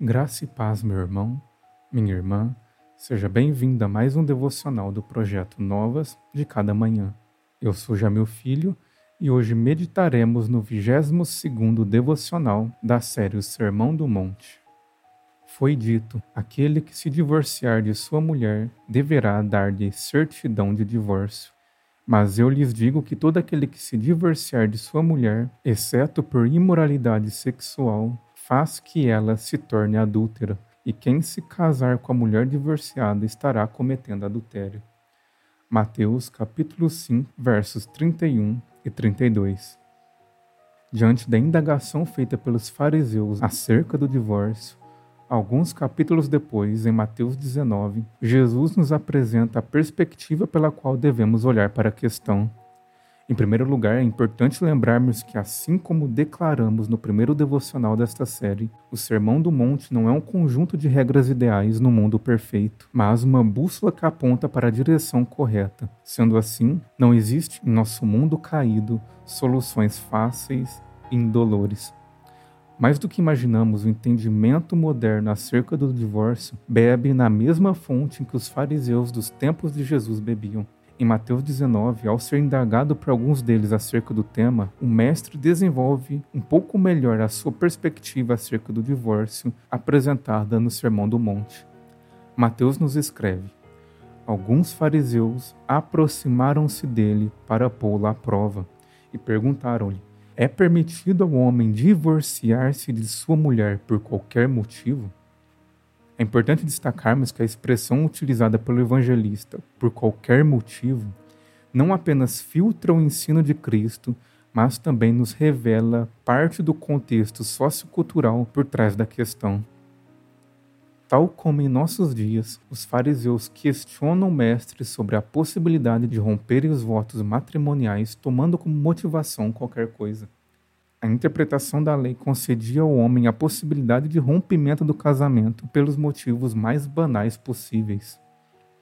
Graça e paz, meu irmão, minha irmã, seja bem-vinda a mais um devocional do projeto Novas de Cada Manhã. Eu sou Jamil Filho e hoje meditaremos no 22º devocional da série O Sermão do Monte. Foi dito: aquele que se divorciar de sua mulher deverá dar-lhe certidão de divórcio. Mas eu lhes digo que todo aquele que se divorciar de sua mulher, exceto por imoralidade sexual, faz que ela se torne adúltera, e quem se casar com a mulher divorciada estará cometendo adultério. Mateus capítulo 5, versos 31 e 32. Diante da indagação feita pelos fariseus acerca do divórcio, alguns capítulos depois, em Mateus 19, Jesus nos apresenta a perspectiva pela qual devemos olhar para a questão em primeiro lugar, é importante lembrarmos que, assim como declaramos no primeiro devocional desta série, o Sermão do Monte não é um conjunto de regras ideais no mundo perfeito, mas uma bússola que aponta para a direção correta. Sendo assim, não existe em nosso mundo caído soluções fáceis e indolores. Mais do que imaginamos, o entendimento moderno acerca do divórcio bebe na mesma fonte em que os fariseus dos tempos de Jesus bebiam. Em Mateus 19, ao ser indagado por alguns deles acerca do tema, o mestre desenvolve um pouco melhor a sua perspectiva acerca do divórcio apresentada no Sermão do Monte. Mateus nos escreve: Alguns fariseus aproximaram-se dele para pô-lo à prova e perguntaram-lhe: É permitido ao homem divorciar-se de sua mulher por qualquer motivo? É importante destacarmos que a expressão utilizada pelo evangelista, por qualquer motivo, não apenas filtra o ensino de Cristo, mas também nos revela parte do contexto sociocultural por trás da questão. Tal como em nossos dias, os fariseus questionam o mestre sobre a possibilidade de romperem os votos matrimoniais tomando como motivação qualquer coisa. A interpretação da lei concedia ao homem a possibilidade de rompimento do casamento pelos motivos mais banais possíveis.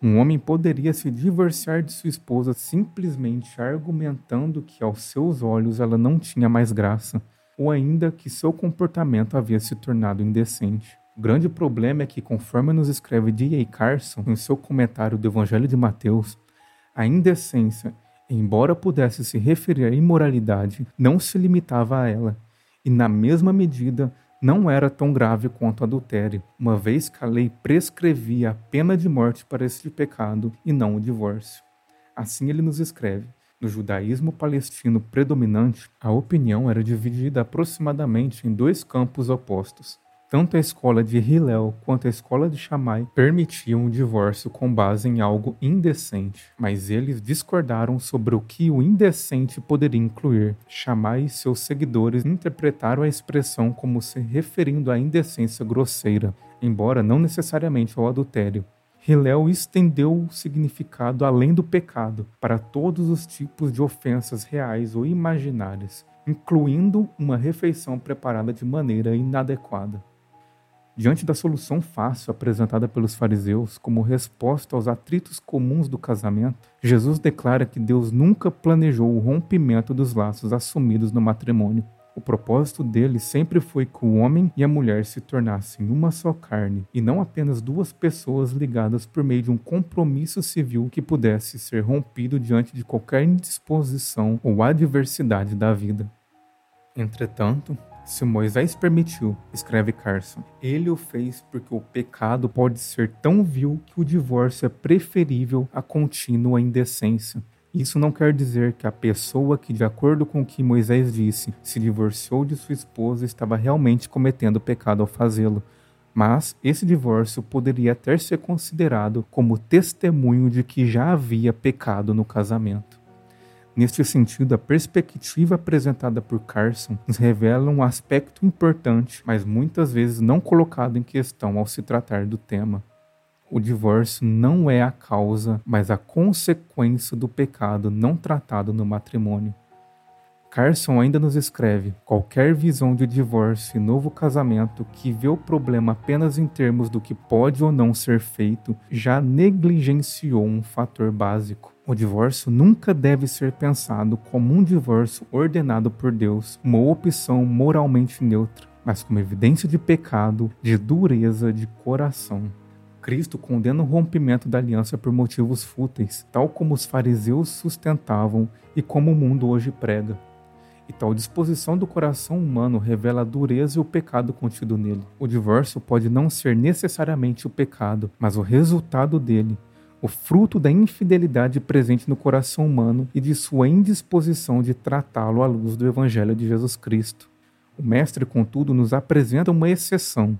Um homem poderia se divorciar de sua esposa simplesmente argumentando que, aos seus olhos, ela não tinha mais graça, ou ainda que seu comportamento havia se tornado indecente. O grande problema é que, conforme nos escreve D.A. Carson em seu comentário do Evangelho de Mateus, a indecência embora pudesse se referir à imoralidade, não se limitava a ela, e na mesma medida não era tão grave quanto adultério, uma vez que a lei prescrevia a pena de morte para este pecado e não o divórcio. Assim ele nos escreve: no judaísmo palestino predominante, a opinião era dividida aproximadamente em dois campos opostos. Tanto a escola de Hillel quanto a escola de Shammai permitiam o divórcio com base em algo indecente, mas eles discordaram sobre o que o indecente poderia incluir. Shammai e seus seguidores interpretaram a expressão como se referindo à indecência grosseira, embora não necessariamente ao adultério. Hillel estendeu o significado além do pecado para todos os tipos de ofensas reais ou imaginárias, incluindo uma refeição preparada de maneira inadequada. Diante da solução fácil apresentada pelos fariseus como resposta aos atritos comuns do casamento, Jesus declara que Deus nunca planejou o rompimento dos laços assumidos no matrimônio. O propósito dele sempre foi que o homem e a mulher se tornassem uma só carne, e não apenas duas pessoas ligadas por meio de um compromisso civil que pudesse ser rompido diante de qualquer indisposição ou adversidade da vida. Entretanto, se Moisés permitiu, escreve Carson, ele o fez porque o pecado pode ser tão vil que o divórcio é preferível à contínua indecência. Isso não quer dizer que a pessoa que, de acordo com o que Moisés disse, se divorciou de sua esposa estava realmente cometendo pecado ao fazê-lo. Mas esse divórcio poderia até ser considerado como testemunho de que já havia pecado no casamento. Neste sentido, a perspectiva apresentada por Carson nos revela um aspecto importante, mas muitas vezes não colocado em questão ao se tratar do tema. O divórcio não é a causa, mas a consequência do pecado não tratado no matrimônio. Carson ainda nos escreve: qualquer visão de divórcio e novo casamento que vê o problema apenas em termos do que pode ou não ser feito já negligenciou um fator básico. O divórcio nunca deve ser pensado como um divórcio ordenado por Deus, uma opção moralmente neutra. mas como evidência de pecado, de dureza de coração. Cristo condena o rompimento da aliança por motivos fúteis, tal como os fariseus sustentavam e como o mundo hoje prega. E tal disposição do coração humano revela a dureza e o pecado contido nele. O divórcio pode não ser necessariamente o pecado, mas o resultado dele, o fruto da infidelidade presente no coração humano e de sua indisposição de tratá-lo à luz do Evangelho de Jesus Cristo. O Mestre, contudo, nos apresenta uma exceção,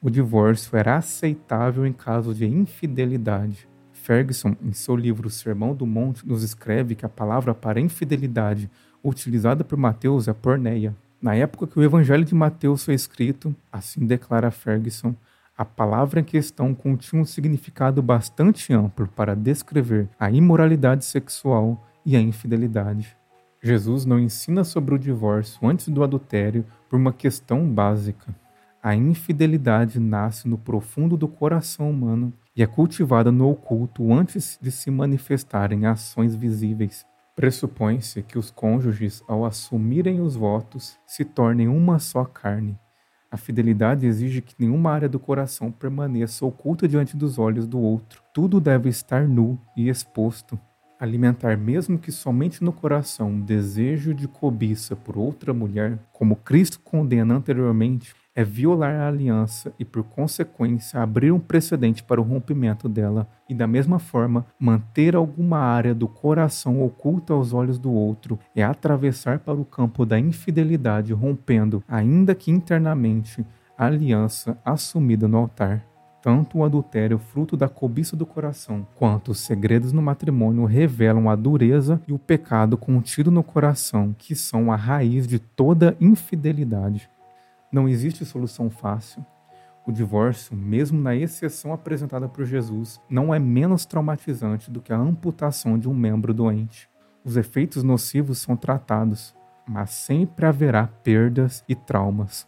o divórcio era aceitável em caso de infidelidade. Ferguson, em seu livro Sermão do Monte, nos escreve que a palavra para infidelidade utilizada por Mateus é porneia. Na época que o Evangelho de Mateus foi escrito, assim declara Ferguson, a palavra em questão continha um significado bastante amplo para descrever a imoralidade sexual e a infidelidade. Jesus não ensina sobre o divórcio antes do adultério por uma questão básica. A infidelidade nasce no profundo do coração humano e é cultivada no oculto antes de se manifestar em ações visíveis. Pressupõe-se que os cônjuges, ao assumirem os votos, se tornem uma só carne. A fidelidade exige que nenhuma área do coração permaneça oculta diante dos olhos do outro. Tudo deve estar nu e exposto. Alimentar, mesmo que somente no coração, um desejo de cobiça por outra mulher, como Cristo condena anteriormente, é violar a aliança e, por consequência, abrir um precedente para o rompimento dela, e da mesma forma, manter alguma área do coração oculta aos olhos do outro é atravessar para o campo da infidelidade, rompendo, ainda que internamente, a aliança assumida no altar. Tanto o adultério, fruto da cobiça do coração, quanto os segredos no matrimônio revelam a dureza e o pecado contido no coração, que são a raiz de toda infidelidade. Não existe solução fácil. O divórcio, mesmo na exceção apresentada por Jesus, não é menos traumatizante do que a amputação de um membro doente. Os efeitos nocivos são tratados, mas sempre haverá perdas e traumas.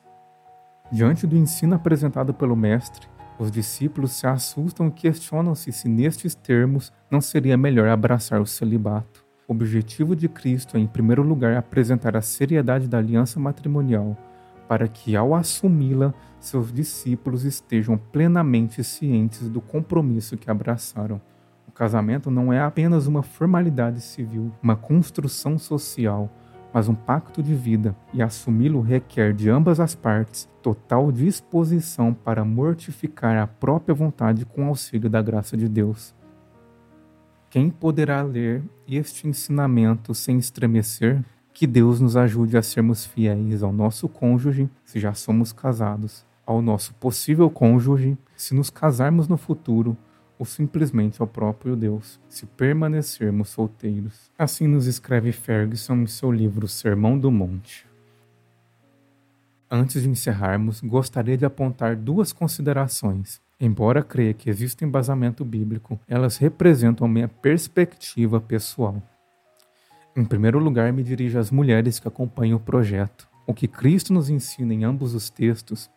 Diante do ensino apresentado pelo Mestre, os discípulos se assustam e questionam-se se nestes termos não seria melhor abraçar o celibato. O objetivo de Cristo é, em primeiro lugar, apresentar a seriedade da aliança matrimonial para que, ao assumi-la, seus discípulos estejam plenamente cientes do compromisso que abraçaram. O casamento não é apenas uma formalidade civil, uma construção social, mas um pacto de vida, e assumi-lo requer de ambas as partes total disposição para mortificar a própria vontade com auxílio da graça de Deus. Quem poderá ler este ensinamento sem estremecer? Que Deus nos ajude a sermos fiéis ao nosso cônjuge, se já somos casados, ao nosso possível cônjuge, se nos casarmos no futuro, ou simplesmente ao próprio Deus, se permanecermos solteiros. Assim nos escreve Ferguson em seu livro Sermão do Monte. Antes de encerrarmos, gostaria de apontar duas considerações. Embora creia que existe embasamento bíblico, elas representam minha perspectiva pessoal. Em primeiro lugar, me dirijo às mulheres que acompanham o projeto. O que Cristo nos ensina em ambos os textos,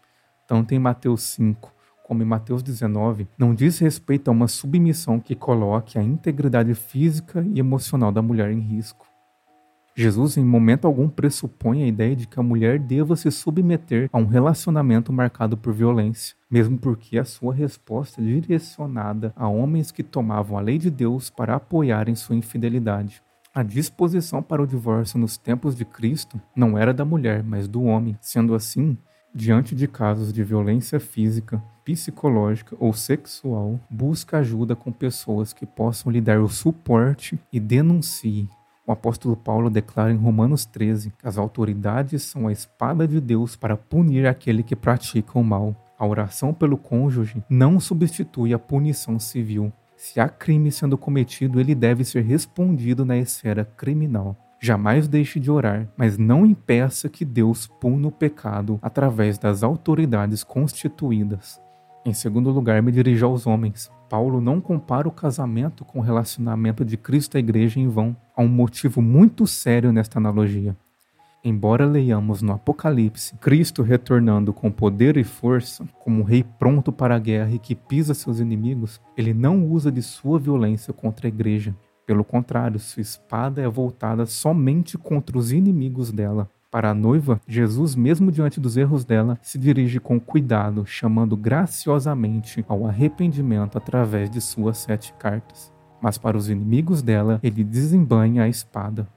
tanto em Mateus 5 como em Mateus 19, não diz respeito a uma submissão que coloque a integridade física e emocional da mulher em risco. Jesus, em momento algum, pressupõe a ideia de que a mulher deva se submeter a um relacionamento marcado por violência, mesmo porque a sua resposta é direcionada a homens que tomavam a lei de Deus para apoiarem sua infidelidade. A disposição para o divórcio nos tempos de Cristo não era da mulher, mas do homem. Sendo assim, diante de casos de violência física, psicológica ou sexual, busca ajuda com pessoas que possam lhe dar o suporte e denuncie. O apóstolo Paulo declara em Romanos 13 que as autoridades são a espada de Deus para punir aquele que pratica o mal. A oração pelo cônjuge não substitui a punição civil, se há crime sendo cometido, ele deve ser respondido na esfera criminal. Jamais deixe de orar, mas não impeça que Deus puna o pecado através das autoridades constituídas. Em segundo lugar, me dirijo aos homens. Paulo não compara o casamento com o relacionamento de Cristo à igreja em vão. Há um motivo muito sério nesta analogia. Embora leiamos no Apocalipse Cristo retornando com poder e força, como um rei pronto para a guerra e que pisa seus inimigos, ele não usa de sua violência contra a igreja. Pelo contrário, sua espada é voltada somente contra os inimigos dela. Para a noiva, Jesus, mesmo diante dos erros dela, se dirige com cuidado, chamando graciosamente ao arrependimento através de suas sete cartas. Mas para os inimigos dela, ele desembanha a espada.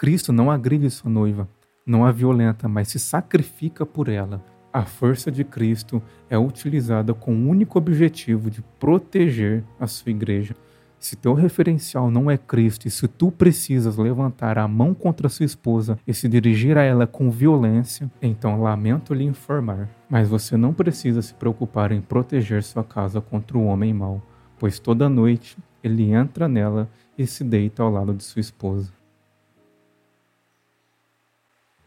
Cristo não agride sua noiva, não a violenta, mas se sacrifica por ela. A força de Cristo é utilizada com o único objetivo de proteger a sua igreja. Se teu referencial não é Cristo e se tu precisas levantar a mão contra sua esposa e se dirigir a ela com violência, então lamento lhe informar. Mas você não precisa se preocupar em proteger sua casa contra o homem mau, pois toda noite ele entra nela e se deita ao lado de sua esposa.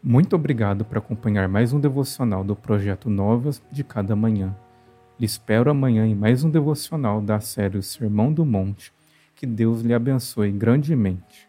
Muito obrigado por acompanhar mais um devocional do projeto Novas de Cada Manhã. Lhe espero amanhã em mais um devocional da série o Sermão do Monte que Deus lhe abençoe grandemente.